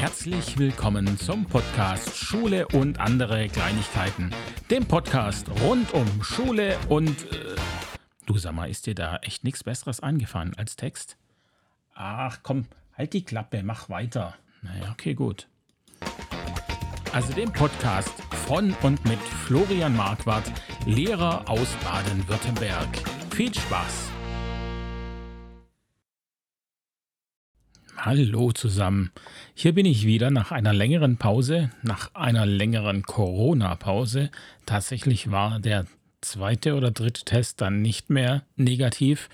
Herzlich willkommen zum Podcast Schule und andere Kleinigkeiten. Dem Podcast rund um Schule und... Äh, du sag mal, ist dir da echt nichts Besseres eingefallen als Text? Ach komm, halt die Klappe, mach weiter. Naja, okay, gut. Also dem Podcast von und mit Florian Marquardt, Lehrer aus Baden-Württemberg. Viel Spaß! Hallo zusammen. Hier bin ich wieder nach einer längeren Pause, nach einer längeren Corona-Pause. Tatsächlich war der zweite oder dritte Test dann nicht mehr negativ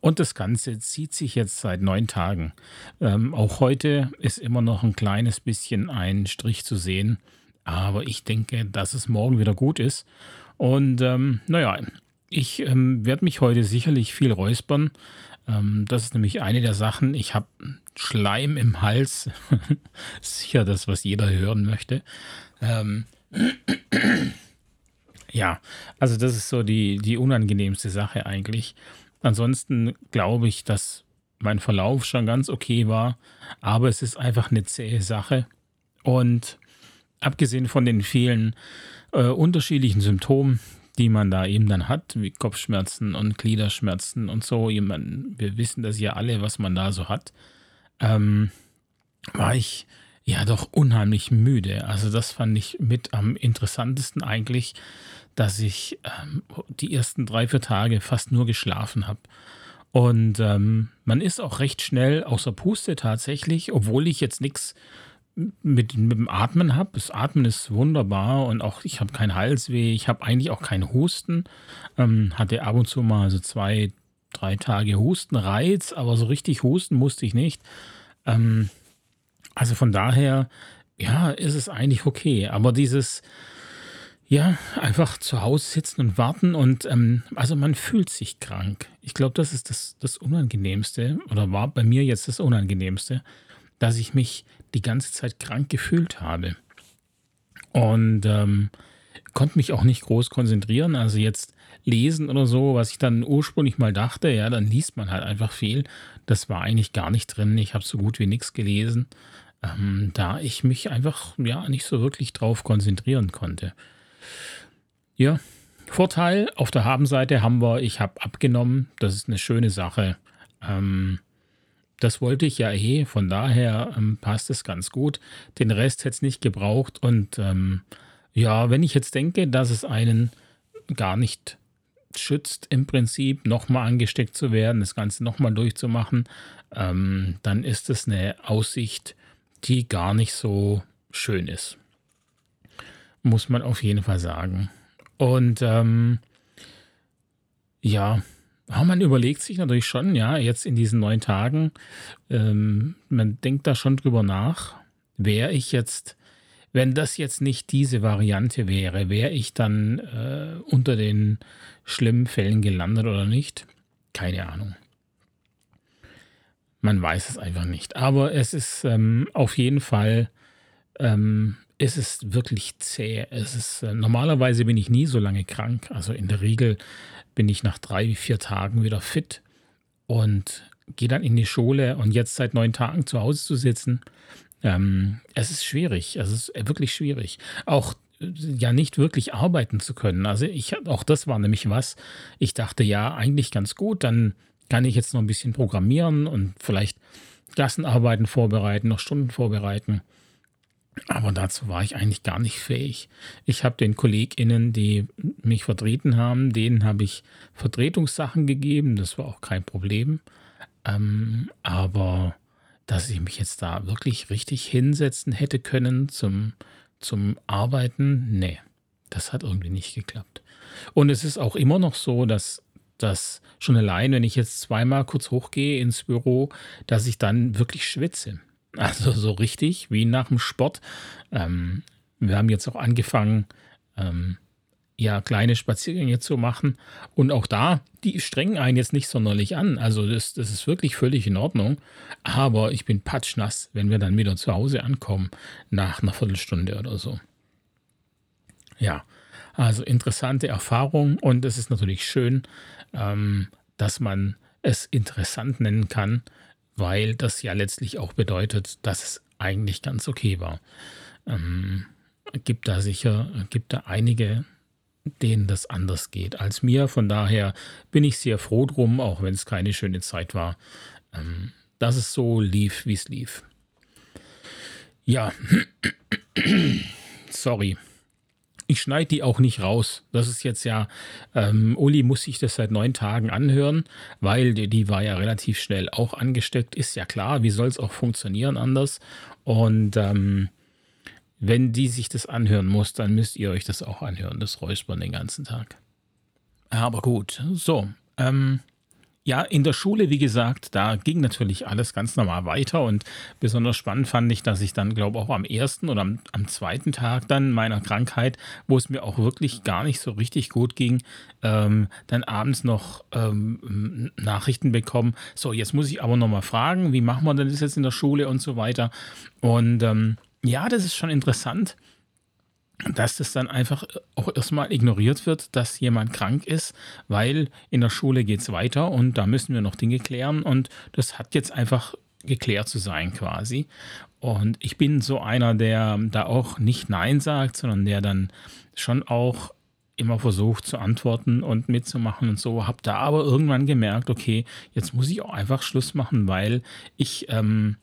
und das Ganze zieht sich jetzt seit neun Tagen. Ähm, auch heute ist immer noch ein kleines bisschen ein Strich zu sehen, aber ich denke, dass es morgen wieder gut ist. Und ähm, naja, ich ähm, werde mich heute sicherlich viel räuspern. Ähm, das ist nämlich eine der Sachen. Ich habe Schleim im Hals. Sicher das, was jeder hören möchte. Ähm, ja, also das ist so die, die unangenehmste Sache eigentlich. Ansonsten glaube ich, dass mein Verlauf schon ganz okay war, aber es ist einfach eine zähe Sache. Und abgesehen von den vielen äh, unterschiedlichen Symptomen, die man da eben dann hat, wie Kopfschmerzen und Gliederschmerzen und so. wir wissen das ja alle, was man da so hat. Ähm, war ich ja doch unheimlich müde. Also das fand ich mit am interessantesten eigentlich, dass ich ähm, die ersten drei, vier Tage fast nur geschlafen habe. Und ähm, man ist auch recht schnell außer Puste tatsächlich, obwohl ich jetzt nichts mit, mit dem Atmen habe. Das Atmen ist wunderbar und auch ich habe keinen Halsweh, ich habe eigentlich auch keinen Husten. Ähm, hatte ab und zu mal so zwei, drei Tage Hustenreiz, aber so richtig husten musste ich nicht. Ähm, also von daher, ja, ist es eigentlich okay. Aber dieses, ja, einfach zu Hause sitzen und warten und ähm, also man fühlt sich krank. Ich glaube, das ist das, das Unangenehmste oder war bei mir jetzt das Unangenehmste, dass ich mich die ganze Zeit krank gefühlt habe. Und ähm, konnte mich auch nicht groß konzentrieren. Also jetzt lesen oder so, was ich dann ursprünglich mal dachte, ja, dann liest man halt einfach viel. Das war eigentlich gar nicht drin. Ich habe so gut wie nichts gelesen, ähm, da ich mich einfach ja nicht so wirklich drauf konzentrieren konnte. Ja, Vorteil auf der Habenseite haben wir, ich habe abgenommen. Das ist eine schöne Sache. Ähm, das wollte ich ja eh, von daher ähm, passt es ganz gut. Den Rest hätte es nicht gebraucht. Und ähm, ja, wenn ich jetzt denke, dass es einen gar nicht schützt, im Prinzip nochmal angesteckt zu werden, das Ganze nochmal durchzumachen, ähm, dann ist es eine Aussicht, die gar nicht so schön ist. Muss man auf jeden Fall sagen. Und ähm, ja, ja, man überlegt sich natürlich schon, ja, jetzt in diesen neun Tagen, ähm, man denkt da schon drüber nach, wäre ich jetzt, wenn das jetzt nicht diese Variante wäre, wäre ich dann äh, unter den schlimmen Fällen gelandet oder nicht? Keine Ahnung. Man weiß es einfach nicht. Aber es ist ähm, auf jeden Fall, ähm, es ist wirklich zäh. Es ist, äh, normalerweise bin ich nie so lange krank. Also in der Regel bin ich nach drei, vier Tagen wieder fit und gehe dann in die Schule und jetzt seit neun Tagen zu Hause zu sitzen, ähm, es ist schwierig. Es ist wirklich schwierig. Auch ja nicht wirklich arbeiten zu können. Also ich auch das war nämlich was. Ich dachte ja eigentlich ganz gut, dann kann ich jetzt noch ein bisschen programmieren und vielleicht Klassenarbeiten vorbereiten, noch Stunden vorbereiten. Aber dazu war ich eigentlich gar nicht fähig. Ich habe den KollegInnen, die mich vertreten haben, denen habe ich Vertretungssachen gegeben. Das war auch kein Problem. Ähm, aber dass ich mich jetzt da wirklich richtig hinsetzen hätte können zum, zum Arbeiten, nee, das hat irgendwie nicht geklappt. Und es ist auch immer noch so, dass dass schon allein, wenn ich jetzt zweimal kurz hochgehe ins Büro, dass ich dann wirklich schwitze. Also so richtig wie nach dem Sport. Ähm, wir haben jetzt auch angefangen, ähm, ja, kleine Spaziergänge zu machen. Und auch da, die strengen einen jetzt nicht sonderlich an. Also das, das ist wirklich völlig in Ordnung. Aber ich bin patschnass, wenn wir dann wieder zu Hause ankommen, nach einer Viertelstunde oder so. Ja, also interessante Erfahrung und es ist natürlich schön, ähm, dass man es interessant nennen kann, weil das ja letztlich auch bedeutet, dass es eigentlich ganz okay war. Ähm, gibt da sicher, gibt da einige, denen das anders geht als mir. Von daher bin ich sehr froh drum, auch wenn es keine schöne Zeit war, ähm, dass es so lief, wie es lief. Ja, sorry. Ich schneide die auch nicht raus. Das ist jetzt ja, ähm, Uli muss sich das seit neun Tagen anhören, weil die, die war ja relativ schnell auch angesteckt. Ist ja klar, wie soll es auch funktionieren anders? Und ähm, wenn die sich das anhören muss, dann müsst ihr euch das auch anhören, das Räuspern den ganzen Tag. Aber gut, so. Ähm, ja, in der Schule, wie gesagt, da ging natürlich alles ganz normal weiter und besonders spannend fand ich, dass ich dann, glaube ich, auch am ersten oder am, am, zweiten Tag dann meiner Krankheit, wo es mir auch wirklich gar nicht so richtig gut ging, ähm, dann abends noch ähm, Nachrichten bekommen. So, jetzt muss ich aber nochmal fragen, wie machen wir denn das jetzt in der Schule und so weiter. Und ähm, ja, das ist schon interessant dass das dann einfach auch erstmal ignoriert wird, dass jemand krank ist, weil in der Schule geht es weiter und da müssen wir noch Dinge klären und das hat jetzt einfach geklärt zu sein quasi. Und ich bin so einer, der da auch nicht Nein sagt, sondern der dann schon auch immer versucht zu antworten und mitzumachen und so. Habe da aber irgendwann gemerkt, okay, jetzt muss ich auch einfach Schluss machen, weil ich ähm,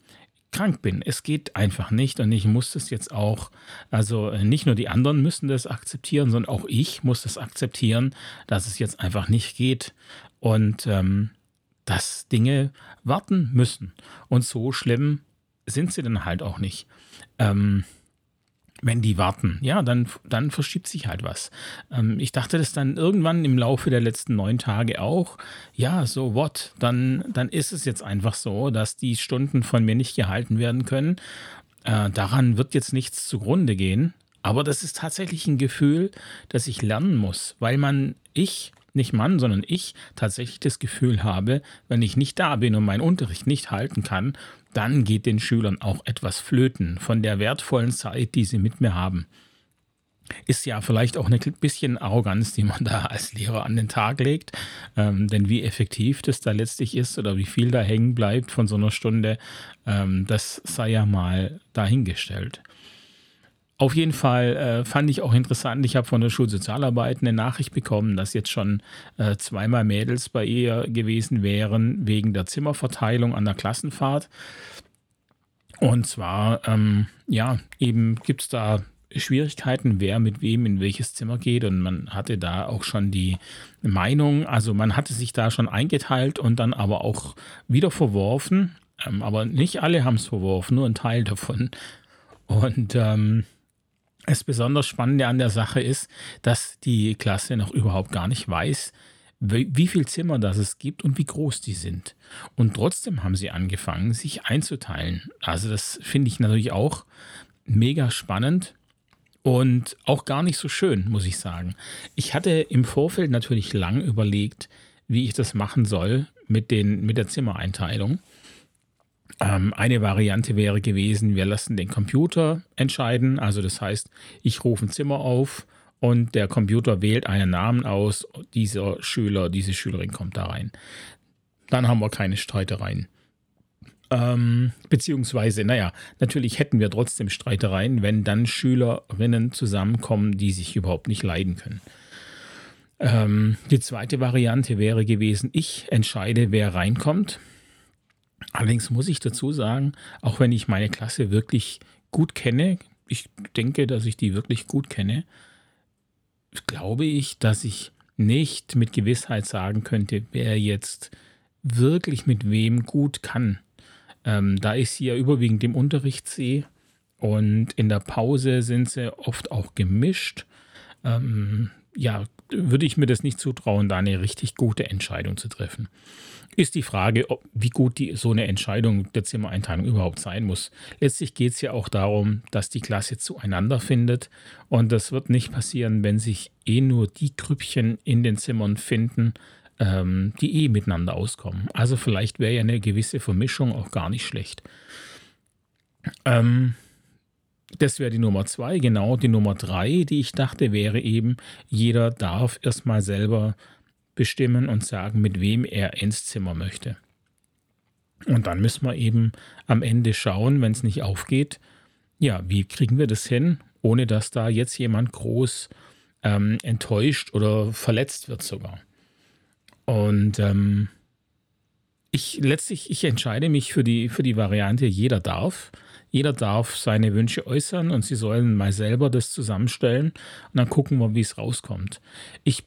krank bin. Es geht einfach nicht und ich muss das jetzt auch, also äh, nicht nur die anderen müssen das akzeptieren, sondern auch ich muss das akzeptieren, dass es jetzt einfach nicht geht und ähm, dass Dinge warten müssen. Und so schlimm sind sie dann halt auch nicht. Ähm, wenn die warten, ja, dann, dann verschiebt sich halt was. Ähm, ich dachte das dann irgendwann im Laufe der letzten neun Tage auch, ja, so what, dann, dann ist es jetzt einfach so, dass die Stunden von mir nicht gehalten werden können. Äh, daran wird jetzt nichts zugrunde gehen. Aber das ist tatsächlich ein Gefühl, das ich lernen muss, weil man, ich, nicht Mann, sondern ich tatsächlich das Gefühl habe, wenn ich nicht da bin und meinen Unterricht nicht halten kann, dann geht den Schülern auch etwas flöten von der wertvollen Zeit, die sie mit mir haben. Ist ja vielleicht auch ein bisschen Arroganz, die man da als Lehrer an den Tag legt. Ähm, denn wie effektiv das da letztlich ist oder wie viel da hängen bleibt von so einer Stunde, ähm, das sei ja mal dahingestellt. Auf jeden Fall äh, fand ich auch interessant, ich habe von der Schulsozialarbeit eine Nachricht bekommen, dass jetzt schon äh, zweimal Mädels bei ihr gewesen wären wegen der Zimmerverteilung an der Klassenfahrt. Und zwar, ähm, ja, eben gibt es da Schwierigkeiten, wer mit wem in welches Zimmer geht. Und man hatte da auch schon die Meinung, also man hatte sich da schon eingeteilt und dann aber auch wieder verworfen. Ähm, aber nicht alle haben es verworfen, nur ein Teil davon. Und ähm, das besonders Spannende an der Sache ist, dass die Klasse noch überhaupt gar nicht weiß, wie, viel Zimmer das es gibt und wie groß die sind. Und trotzdem haben sie angefangen, sich einzuteilen. Also das finde ich natürlich auch mega spannend und auch gar nicht so schön, muss ich sagen. Ich hatte im Vorfeld natürlich lang überlegt, wie ich das machen soll mit, den, mit der Zimmereinteilung. Ähm, eine Variante wäre gewesen, wir lassen den Computer entscheiden. Also das heißt, ich rufe ein Zimmer auf und der Computer wählt einen Namen aus. Dieser Schüler, diese Schülerin kommt da rein. Dann haben wir keine Streitereien. Ähm, beziehungsweise, naja, natürlich hätten wir trotzdem Streitereien, wenn dann Schülerinnen zusammenkommen, die sich überhaupt nicht leiden können. Ähm, die zweite Variante wäre gewesen, ich entscheide, wer reinkommt. Allerdings muss ich dazu sagen, auch wenn ich meine Klasse wirklich gut kenne, ich denke, dass ich die wirklich gut kenne, glaube ich, dass ich nicht mit Gewissheit sagen könnte, wer jetzt wirklich mit wem gut kann. Ähm, da ich sie ja überwiegend im Unterricht sehe und in der Pause sind sie oft auch gemischt, ähm, ja, würde ich mir das nicht zutrauen, da eine richtig gute Entscheidung zu treffen ist die Frage, ob, wie gut die, so eine Entscheidung der Zimmereinteilung überhaupt sein muss. Letztlich geht es ja auch darum, dass die Klasse zueinander findet. Und das wird nicht passieren, wenn sich eh nur die Grüppchen in den Zimmern finden, ähm, die eh miteinander auskommen. Also vielleicht wäre ja eine gewisse Vermischung auch gar nicht schlecht. Ähm, das wäre die Nummer zwei. Genau, die Nummer drei, die ich dachte, wäre eben, jeder darf erstmal selber bestimmen und sagen, mit wem er ins Zimmer möchte. Und dann müssen wir eben am Ende schauen, wenn es nicht aufgeht, ja, wie kriegen wir das hin, ohne dass da jetzt jemand groß ähm, enttäuscht oder verletzt wird sogar. Und ähm, ich letztlich, ich entscheide mich für die, für die Variante, jeder darf. Jeder darf seine Wünsche äußern und sie sollen mal selber das zusammenstellen und dann gucken wir, wie es rauskommt. Ich,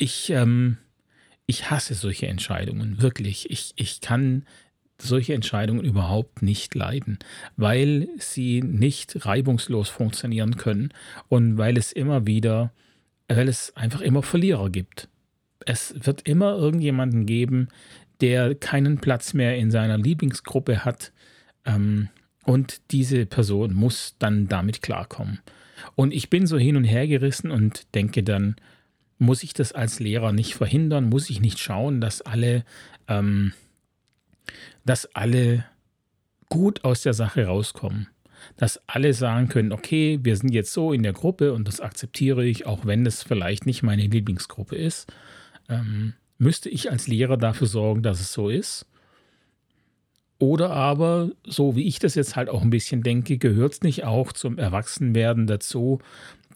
ich, ähm, ich hasse solche Entscheidungen, wirklich. Ich, ich kann solche Entscheidungen überhaupt nicht leiden, weil sie nicht reibungslos funktionieren können und weil es immer wieder, weil es einfach immer Verlierer gibt. Es wird immer irgendjemanden geben, der keinen Platz mehr in seiner Lieblingsgruppe hat. Ähm, und diese Person muss dann damit klarkommen. Und ich bin so hin und her gerissen und denke dann, muss ich das als Lehrer nicht verhindern? Muss ich nicht schauen, dass alle, ähm, dass alle gut aus der Sache rauskommen? Dass alle sagen können, okay, wir sind jetzt so in der Gruppe und das akzeptiere ich, auch wenn das vielleicht nicht meine Lieblingsgruppe ist. Ähm, müsste ich als Lehrer dafür sorgen, dass es so ist? Oder aber, so wie ich das jetzt halt auch ein bisschen denke, gehört es nicht auch zum Erwachsenwerden dazu,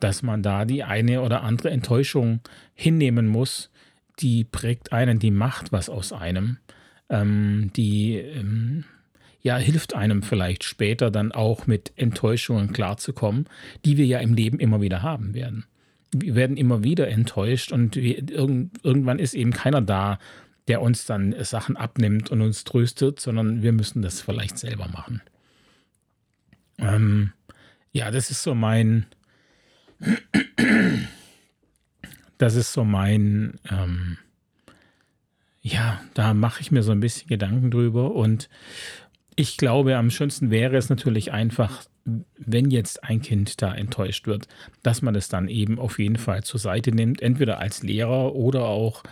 dass man da die eine oder andere Enttäuschung hinnehmen muss, die prägt einen, die macht was aus einem, ähm, die ähm, ja hilft einem vielleicht später dann auch mit Enttäuschungen klarzukommen, die wir ja im Leben immer wieder haben werden wir werden immer wieder enttäuscht und wir, irgendwann ist eben keiner da, der uns dann Sachen abnimmt und uns tröstet, sondern wir müssen das vielleicht selber machen. Ähm, ja, das ist so mein, das ist so mein, ähm, ja, da mache ich mir so ein bisschen Gedanken drüber und ich glaube, am schönsten wäre es natürlich einfach, wenn jetzt ein Kind da enttäuscht wird, dass man es dann eben auf jeden Fall zur Seite nimmt, entweder als Lehrer oder auch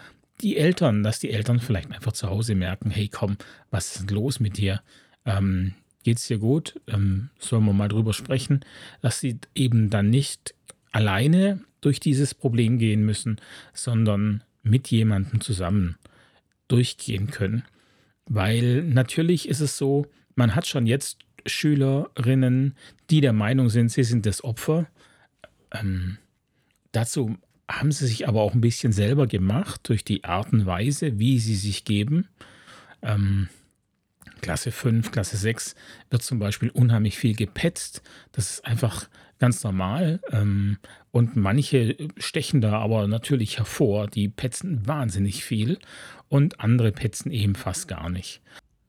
die Eltern, dass die Eltern vielleicht einfach zu Hause merken, hey komm, was ist denn los mit dir? Ähm, geht's dir gut? Ähm, sollen wir mal drüber sprechen, dass sie eben dann nicht alleine durch dieses Problem gehen müssen, sondern mit jemandem zusammen durchgehen können. Weil natürlich ist es so, man hat schon jetzt Schülerinnen, die der Meinung sind, sie sind das Opfer. Ähm, dazu haben sie sich aber auch ein bisschen selber gemacht durch die Art und Weise, wie sie sich geben. Ähm, Klasse 5, Klasse 6 wird zum Beispiel unheimlich viel gepetzt. Das ist einfach ganz normal. Ähm, und manche stechen da aber natürlich hervor. Die petzen wahnsinnig viel und andere petzen eben fast gar nicht.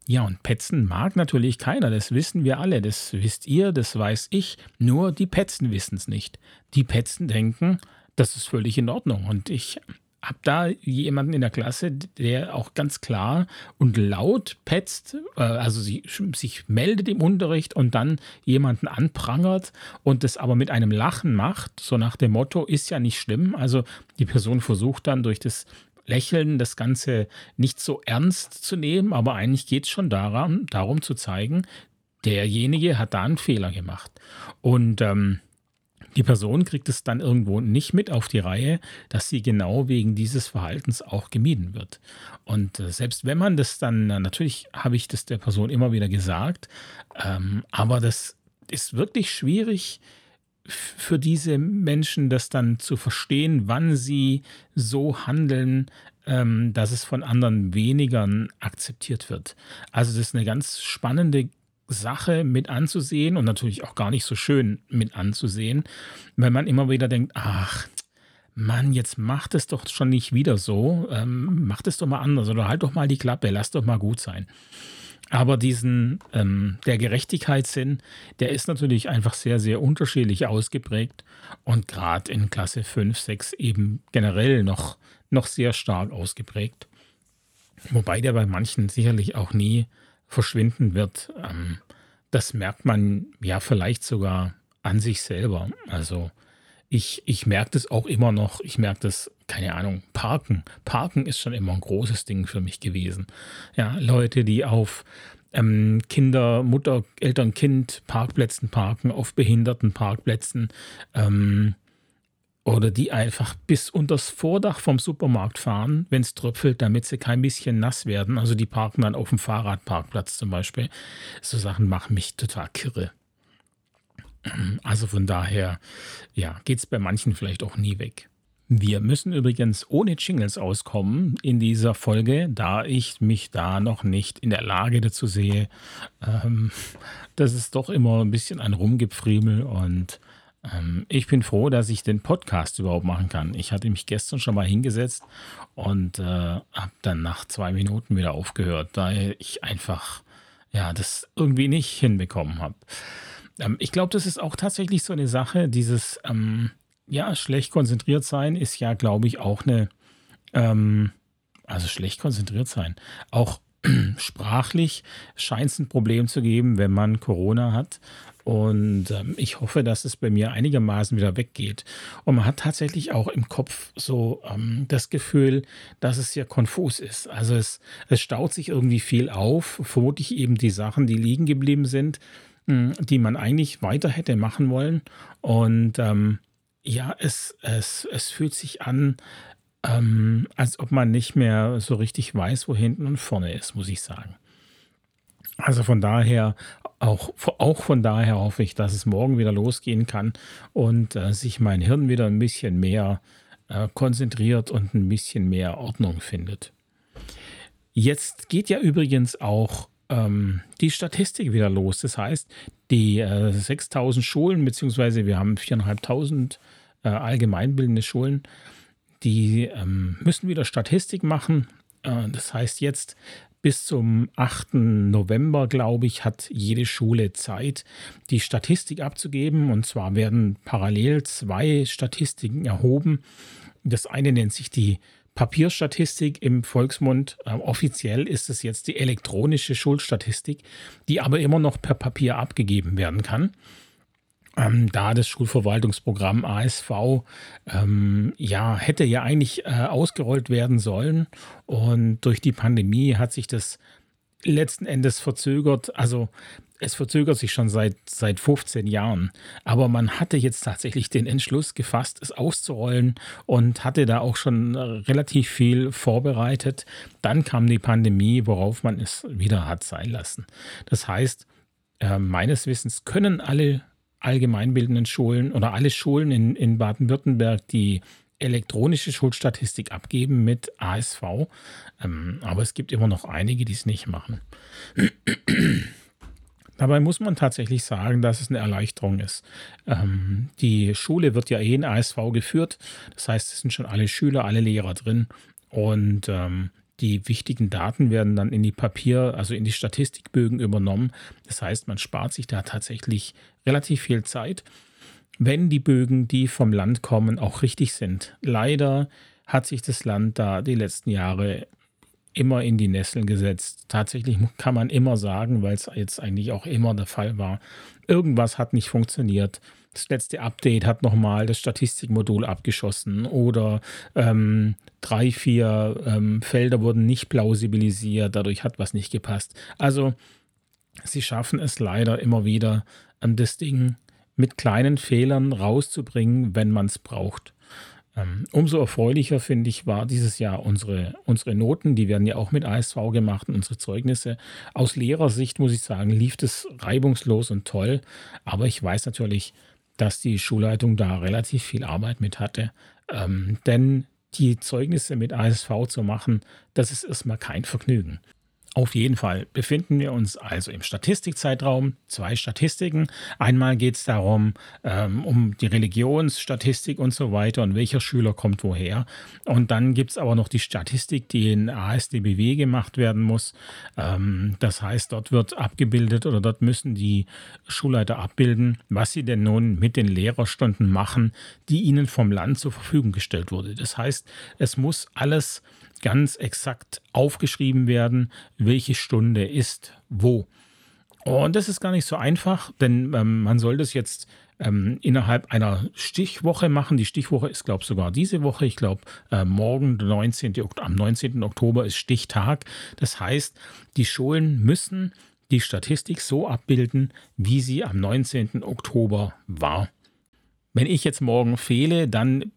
Ja, und petzen mag natürlich keiner, das wissen wir alle, das wisst ihr, das weiß ich, nur die Petzen wissen es nicht. Die Petzen denken, das ist völlig in Ordnung. Und ich habe da jemanden in der Klasse, der auch ganz klar und laut petzt, äh, also sich, sich meldet im Unterricht und dann jemanden anprangert und das aber mit einem Lachen macht, so nach dem Motto, ist ja nicht schlimm. Also die Person versucht dann durch das Lächeln, das Ganze nicht so ernst zu nehmen, aber eigentlich geht es schon daran, darum zu zeigen, derjenige hat da einen Fehler gemacht. Und ähm, die Person kriegt es dann irgendwo nicht mit auf die Reihe, dass sie genau wegen dieses Verhaltens auch gemieden wird. Und äh, selbst wenn man das dann, natürlich habe ich das der Person immer wieder gesagt, ähm, aber das ist wirklich schwierig, für diese Menschen das dann zu verstehen, wann sie so handeln, ähm, dass es von anderen weniger akzeptiert wird. Also das ist eine ganz spannende Sache mit anzusehen und natürlich auch gar nicht so schön mit anzusehen, wenn man immer wieder denkt, ach, Mann, jetzt macht es doch schon nicht wieder so, ähm, macht es doch mal anders oder halt doch mal die Klappe, lass doch mal gut sein. Aber diesen, ähm, der Gerechtigkeitssinn, der ist natürlich einfach sehr, sehr unterschiedlich ausgeprägt und gerade in Klasse 5, 6 eben generell noch, noch sehr stark ausgeprägt. Wobei der bei manchen sicherlich auch nie verschwinden wird. Ähm, das merkt man ja vielleicht sogar an sich selber. Also ich, ich merke das auch immer noch. Ich merke das, keine Ahnung, Parken. Parken ist schon immer ein großes Ding für mich gewesen. Ja, Leute, die auf ähm, Kinder, Mutter, Eltern, Kind Parkplätzen parken, auf behinderten Parkplätzen. Ähm, oder die einfach bis unters Vordach vom Supermarkt fahren, wenn es tröpfelt, damit sie kein bisschen nass werden. Also die parken dann auf dem Fahrradparkplatz zum Beispiel. So Sachen machen mich total kirre. Also von daher, ja, geht es bei manchen vielleicht auch nie weg. Wir müssen übrigens ohne Jingles auskommen in dieser Folge, da ich mich da noch nicht in der Lage dazu sehe. Ähm, das ist doch immer ein bisschen ein Rumgepfriemel und ich bin froh, dass ich den Podcast überhaupt machen kann. Ich hatte mich gestern schon mal hingesetzt und äh, habe dann nach zwei Minuten wieder aufgehört, da ich einfach ja das irgendwie nicht hinbekommen habe. Ähm, ich glaube, das ist auch tatsächlich so eine Sache, dieses ähm, ja schlecht konzentriert sein ist ja, glaube ich, auch eine ähm, also schlecht konzentriert sein. Auch sprachlich scheint es ein Problem zu geben, wenn man Corona hat. Und ähm, ich hoffe, dass es bei mir einigermaßen wieder weggeht. Und man hat tatsächlich auch im Kopf so ähm, das Gefühl, dass es sehr konfus ist. Also es, es staut sich irgendwie viel auf, vermutlich eben die Sachen, die liegen geblieben sind, mh, hm, die man eigentlich weiter hätte machen wollen. Und ähm, ja, es, es, es fühlt sich an, ähm, als ob man nicht mehr so richtig weiß, wo hinten und vorne ist, muss ich sagen. Also von daher, auch, auch von daher hoffe ich, dass es morgen wieder losgehen kann und äh, sich mein Hirn wieder ein bisschen mehr äh, konzentriert und ein bisschen mehr Ordnung findet. Jetzt geht ja übrigens auch ähm, die Statistik wieder los. Das heißt, die äh, 6000 Schulen, beziehungsweise wir haben 4.500 äh, allgemeinbildende Schulen, die ähm, müssen wieder Statistik machen. Äh, das heißt, jetzt bis zum 8. November, glaube ich, hat jede Schule Zeit, die Statistik abzugeben. Und zwar werden parallel zwei Statistiken erhoben. Das eine nennt sich die Papierstatistik im Volksmund. Äh, offiziell ist es jetzt die elektronische Schulstatistik, die aber immer noch per Papier abgegeben werden kann ähm, da das Schulverwaltungsprogramm ASV ähm, ja hätte ja eigentlich äh, ausgerollt werden sollen und durch die Pandemie hat sich das letzten Endes verzögert. Also es verzögert sich schon seit, seit 15 Jahren. Aber man hatte jetzt tatsächlich den Entschluss gefasst, es auszurollen und hatte da auch schon relativ viel vorbereitet. Dann kam die Pandemie, worauf man es wieder hat sein lassen. Das heißt, äh, meines Wissens können alle allgemeinbildenden Schulen oder alle Schulen in, in Baden-Württemberg die elektronische Schulstatistik abgeben mit ASV. Ähm, aber es gibt immer noch einige, die es nicht machen. Dabei muss man tatsächlich sagen, dass es eine Erleichterung ist. Ähm, die Schule wird ja eh in ASV geführt. Das heißt, es sind schon alle Schüler, alle Lehrer drin. Und ähm, die wichtigen Daten werden dann in die Papier, also in die Statistikbögen übernommen. Das heißt, man spart sich da tatsächlich relativ viel Zeit, wenn die Bögen, die vom Land kommen, auch richtig sind. Leider hat sich das Land da die letzten Jahre immer in die Nesseln gesetzt. Tatsächlich kann man immer sagen, weil es jetzt eigentlich auch immer der Fall war, irgendwas hat nicht funktioniert das letzte Update hat nochmal das Statistikmodul abgeschossen oder ähm, drei, vier ähm, Felder wurden nicht plausibilisiert, dadurch hat was nicht gepasst. Also sie schaffen es leider immer wieder, ähm, das Ding mit kleinen Fehlern rauszubringen, wenn man es braucht. Ähm, umso erfreulicher, finde ich, war dieses Jahr unsere, unsere Noten. Die werden ja auch mit ASV gemacht und unsere Zeugnisse. Aus Lehrersicht muss ich sagen, lief das reibungslos und toll. Aber ich weiß natürlich, dass die Schulleitung da relativ viel Arbeit mit hatte. Ähm, denn die Zeugnisse mit ASV zu machen, das ist erstmal kein Vergnügen. Auf jeden Fall befinden wir uns also im Statistikzeitraum. Zwei Statistiken. Einmal geht es darum, ähm, um die Religionsstatistik und so weiter und welcher Schüler kommt woher. Und dann gibt es aber noch die Statistik, die in ASDBW gemacht werden muss. Ähm, das heißt, dort wird abgebildet oder dort müssen die Schulleiter abbilden, was sie denn nun mit den Lehrerstunden machen, die ihnen vom Land zur Verfügung gestellt wurde. Das heißt, es muss alles ganz exakt aufgeschrieben werden, welche Stunde ist wo. Und das ist gar nicht so einfach, denn ähm, man soll das jetzt ähm, innerhalb einer Stichwoche machen. Die Stichwoche ist, glaube ich, sogar diese Woche. Ich glaube, äh, morgen, 19. am 19. Oktober ist Stichtag. Das heißt, die Schulen müssen die Statistik so abbilden, wie sie am 19. Oktober war. Wenn ich jetzt morgen fehle, dann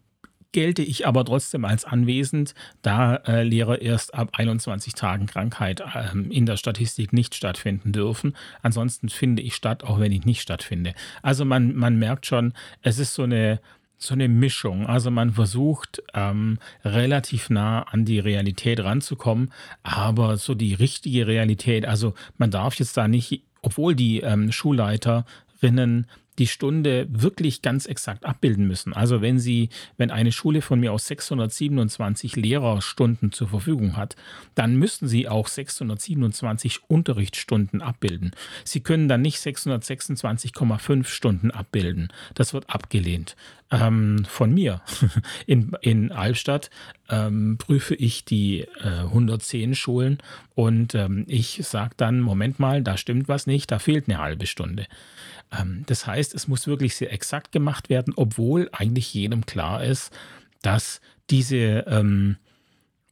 gelte ich aber trotzdem als anwesend, da äh, Lehrer erst ab 21 Tagen Krankheit äh, in der Statistik nicht stattfinden dürfen. Ansonsten finde ich statt, auch wenn ich nicht stattfinde. Also man, man merkt schon, es ist so eine, so eine Mischung. Also man versucht ähm, relativ nah an die Realität ranzukommen, aber so die richtige Realität, also man darf jetzt da nicht, obwohl die ähm, Schulleiterinnen die Stunde wirklich ganz exakt abbilden müssen. Also wenn Sie, wenn eine Schule von mir aus 627 Lehrerstunden zur Verfügung hat, dann müssen Sie auch 627 Unterrichtsstunden abbilden. Sie können dann nicht 626,5 Stunden abbilden. Das wird abgelehnt. Ähm, von mir. In, in Albstadt ähm, prüfe ich die äh, 110 Schulen und ähm, ich sage dann, Moment mal, da stimmt was nicht, da fehlt eine halbe Stunde. Ähm, das heißt, es muss wirklich sehr exakt gemacht werden, obwohl eigentlich jedem klar ist, dass diese, ähm,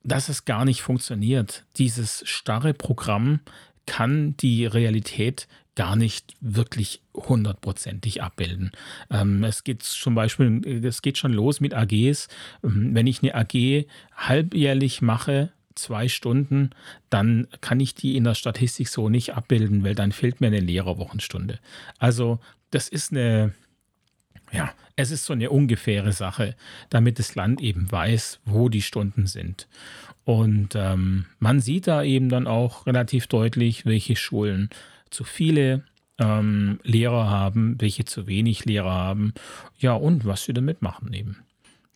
dass es gar nicht funktioniert. Dieses starre Programm kann die Realität gar nicht wirklich hundertprozentig abbilden. Ähm, es geht zum Beispiel, es geht schon los mit AGs. Ähm, wenn ich eine AG halbjährlich mache, zwei Stunden, dann kann ich die in der Statistik so nicht abbilden, weil dann fehlt mir eine Lehrerwochenstunde. Also das ist eine, ja, es ist so eine ungefähre Sache, damit das Land eben weiß, wo die Stunden sind. Und ähm, man sieht da eben dann auch relativ deutlich, welche Schulen zu viele ähm, Lehrer haben, welche zu wenig Lehrer haben, ja, und was sie damit machen eben.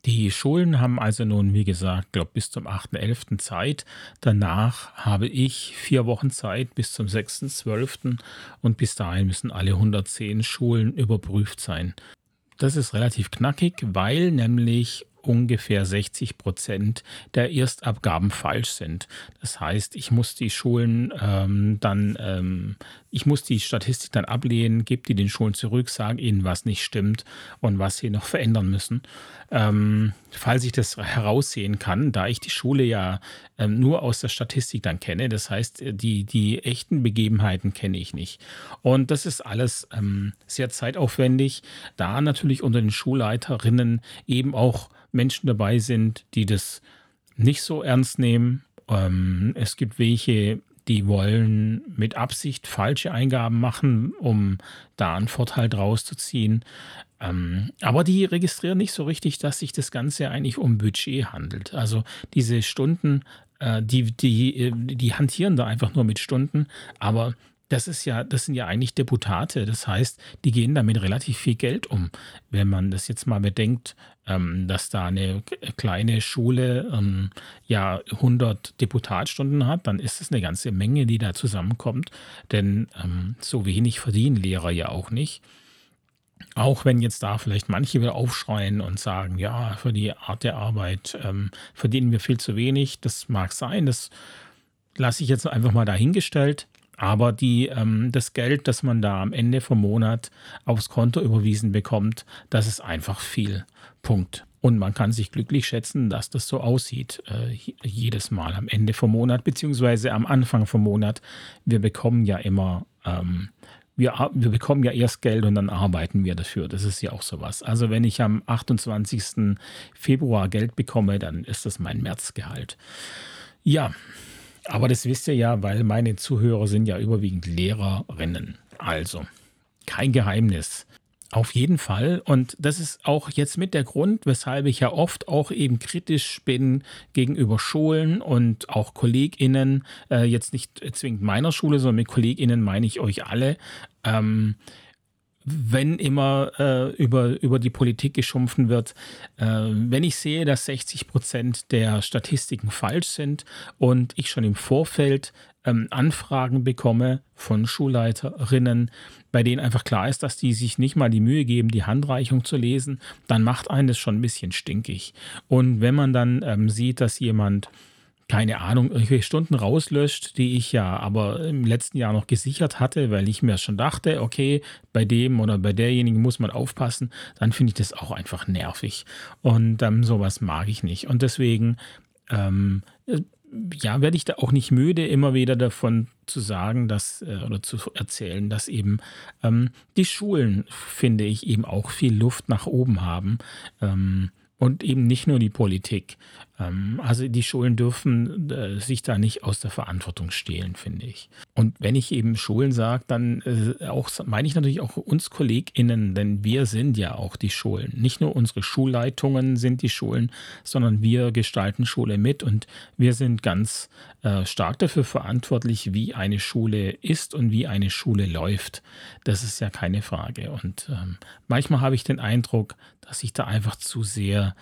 Die Schulen haben also nun, wie gesagt, glaube bis zum 8.11. Zeit. Danach habe ich vier Wochen Zeit bis zum 6.12. und bis dahin müssen alle 110 Schulen überprüft sein. Das ist relativ knackig, weil nämlich ungefähr 60 Prozent der Erstabgaben falsch sind. Das heißt, ich muss die Schulen ähm, dann, ähm, ich muss die Statistik dann ablehnen, gebe die den Schulen zurück, sage ihnen, was nicht stimmt und was sie noch verändern müssen. Ähm, falls ich das heraussehen kann, da ich die Schule ja ähm, nur aus der Statistik dann kenne, das heißt, die, die echten Begebenheiten kenne ich nicht. Und das ist alles ähm, sehr zeitaufwendig, da natürlich unter den Schulleiterinnen eben auch Menschen dabei sind, die das nicht so ernst nehmen. Ähm, es gibt welche, die wollen mit Absicht falsche Eingaben machen, um da einen Vorteil draus zu ziehen. Ähm, aber die registrieren nicht so richtig, dass sich das Ganze eigentlich um Budget handelt. Also diese Stunden, äh, die, die, die hantieren da einfach nur mit Stunden, aber das ist ja, das sind ja eigentlich Deputate. Das heißt, die gehen damit relativ viel Geld um. Wenn man das jetzt mal bedenkt, ähm, dass da eine kleine Schule ähm, ja 100 Deputatstunden hat, dann ist es eine ganze Menge, die da zusammenkommt. Denn ähm, so wenig verdienen Lehrer ja auch nicht. Auch wenn jetzt da vielleicht manche wieder aufschreien und sagen, ja, für die Art der Arbeit verdienen wir viel zu wenig. Das mag sein, das lasse ich jetzt einfach mal dahingestellt. Aber die, ähm, das Geld, das man da am Ende vom Monat aufs Konto überwiesen bekommt, das ist einfach viel. Punkt. Und man kann sich glücklich schätzen, dass das so aussieht, äh, jedes Mal am Ende vom Monat, beziehungsweise am Anfang vom Monat. Wir bekommen ja immer, ähm, wir, wir bekommen ja erst Geld und dann arbeiten wir dafür. Das ist ja auch sowas. Also wenn ich am 28. Februar Geld bekomme, dann ist das mein Märzgehalt. Ja, aber das wisst ihr ja, weil meine Zuhörer sind ja überwiegend Lehrerinnen. Also, kein Geheimnis. Auf jeden Fall. Und das ist auch jetzt mit der Grund, weshalb ich ja oft auch eben kritisch bin gegenüber Schulen und auch KollegInnen. Äh, jetzt nicht zwingend meiner Schule, sondern mit KollegInnen meine ich euch alle. Ähm, wenn immer äh, über, über die Politik geschumpfen wird, äh, wenn ich sehe, dass 60 Prozent der Statistiken falsch sind und ich schon im Vorfeld ähm, Anfragen bekomme von Schulleiterinnen, bei denen einfach klar ist, dass die sich nicht mal die Mühe geben, die Handreichung zu lesen, dann macht einen das schon ein bisschen stinkig. Und wenn man dann ähm, sieht, dass jemand keine Ahnung, irgendwelche Stunden rauslöscht, die ich ja aber im letzten Jahr noch gesichert hatte, weil ich mir schon dachte, okay, bei dem oder bei derjenigen muss man aufpassen, dann finde ich das auch einfach nervig. Und ähm, sowas mag ich nicht. Und deswegen ähm, ja, werde ich da auch nicht müde, immer wieder davon zu sagen, dass äh, oder zu erzählen, dass eben ähm, die Schulen, finde ich, eben auch viel Luft nach oben haben. Ähm, und eben nicht nur die Politik. Ähm, also die Schulen dürfen äh, sich da nicht aus der Verantwortung stehlen, finde ich. Und wenn ich eben Schulen sage, dann äh, auch, meine ich natürlich auch uns KollegInnen, denn wir sind ja auch die Schulen. Nicht nur unsere Schulleitungen sind die Schulen, sondern wir gestalten Schule mit und wir sind ganz äh, stark dafür verantwortlich, wie eine Schule ist und wie eine Schule läuft. Das ist ja keine Frage. Und ähm, manchmal habe ich den Eindruck, dass ich da einfach zu sehr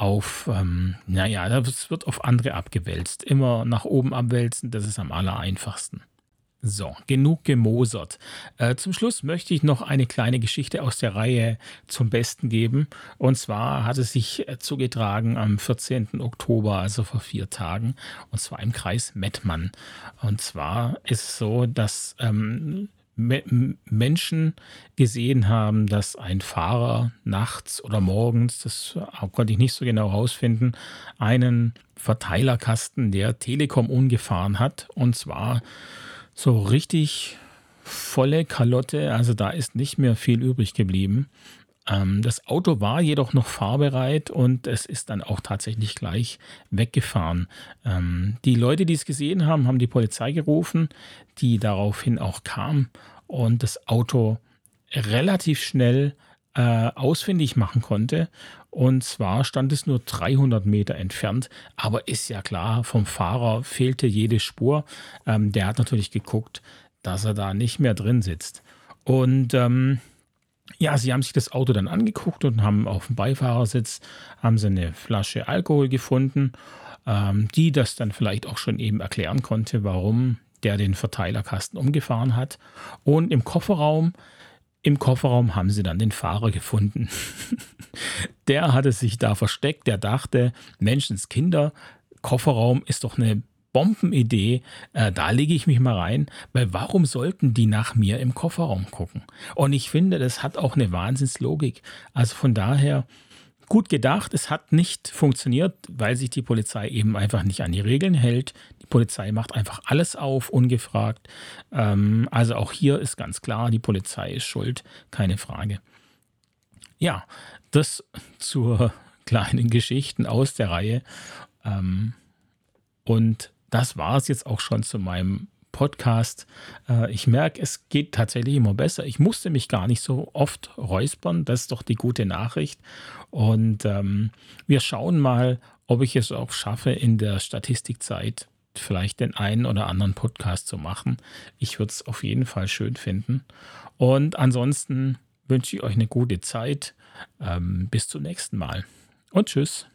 auf, ähm, naja, das wird auf andere abgewälzt. Immer nach oben abwälzen, das ist am aller einfachsten. So, genug gemosert. Äh, zum Schluss möchte ich noch eine kleine Geschichte aus der Reihe zum Besten geben. Und zwar hat es sich äh, zugetragen am 14. Oktober, also vor vier Tagen, und zwar im Kreis Mettmann. Und zwar ist es so, dass ähm, Menschen gesehen haben, dass ein Fahrer nachts oder morgens, das konnte ich nicht so genau herausfinden, einen Verteilerkasten der Telekom umgefahren hat. Und zwar so richtig volle Kalotte, also da ist nicht mehr viel übrig geblieben. Ähm, das Auto war jedoch noch fahrbereit und es ist dann auch tatsächlich gleich weggefahren. Ähm, die Leute, die es gesehen haben, haben die Polizei gerufen, die daraufhin auch kam und das Auto relativ schnell äh, ausfindig machen konnte. Und zwar stand es nur 300 Meter entfernt, aber ist ja klar, vom Fahrer fehlte jede Spur. Ähm, der hat natürlich geguckt, dass er da nicht mehr drin sitzt. Und ähm, ja, sie haben sich das Auto dann angeguckt und haben auf dem Beifahrersitz haben sie eine Flasche Alkohol gefunden, ähm, die das dann vielleicht auch schon eben erklären konnte, warum der den Verteilerkasten umgefahren hat. Und im Kofferraum, im Kofferraum haben sie dann den Fahrer gefunden. der hatte sich da versteckt, der dachte, Menschenskinder, Kofferraum ist doch eine Bombenidee, äh, da lege ich mich mal rein, weil warum sollten die nach mir im Kofferraum gucken? Und ich finde, das hat auch eine Wahnsinnslogik. Also von daher, gut gedacht, es hat nicht funktioniert, weil sich die Polizei eben einfach nicht an die Regeln hält. Die Polizei macht einfach alles auf, ungefragt. Ähm, also auch hier ist ganz klar, die Polizei ist schuld, keine Frage. Ja, das zur kleinen Geschichten aus der Reihe. Ähm, und das war es jetzt auch schon zu meinem Podcast. Äh, ich merke, es geht tatsächlich immer besser. Ich musste mich gar nicht so oft räuspern. Das ist doch die gute Nachricht. Und ähm, wir schauen mal, ob ich es auch schaffe, in der Statistikzeit vielleicht den einen oder anderen Podcast zu machen. Ich würde es auf jeden Fall schön finden. Und ansonsten wünsche ich euch eine gute Zeit. Ähm, bis zum nächsten Mal. Und tschüss.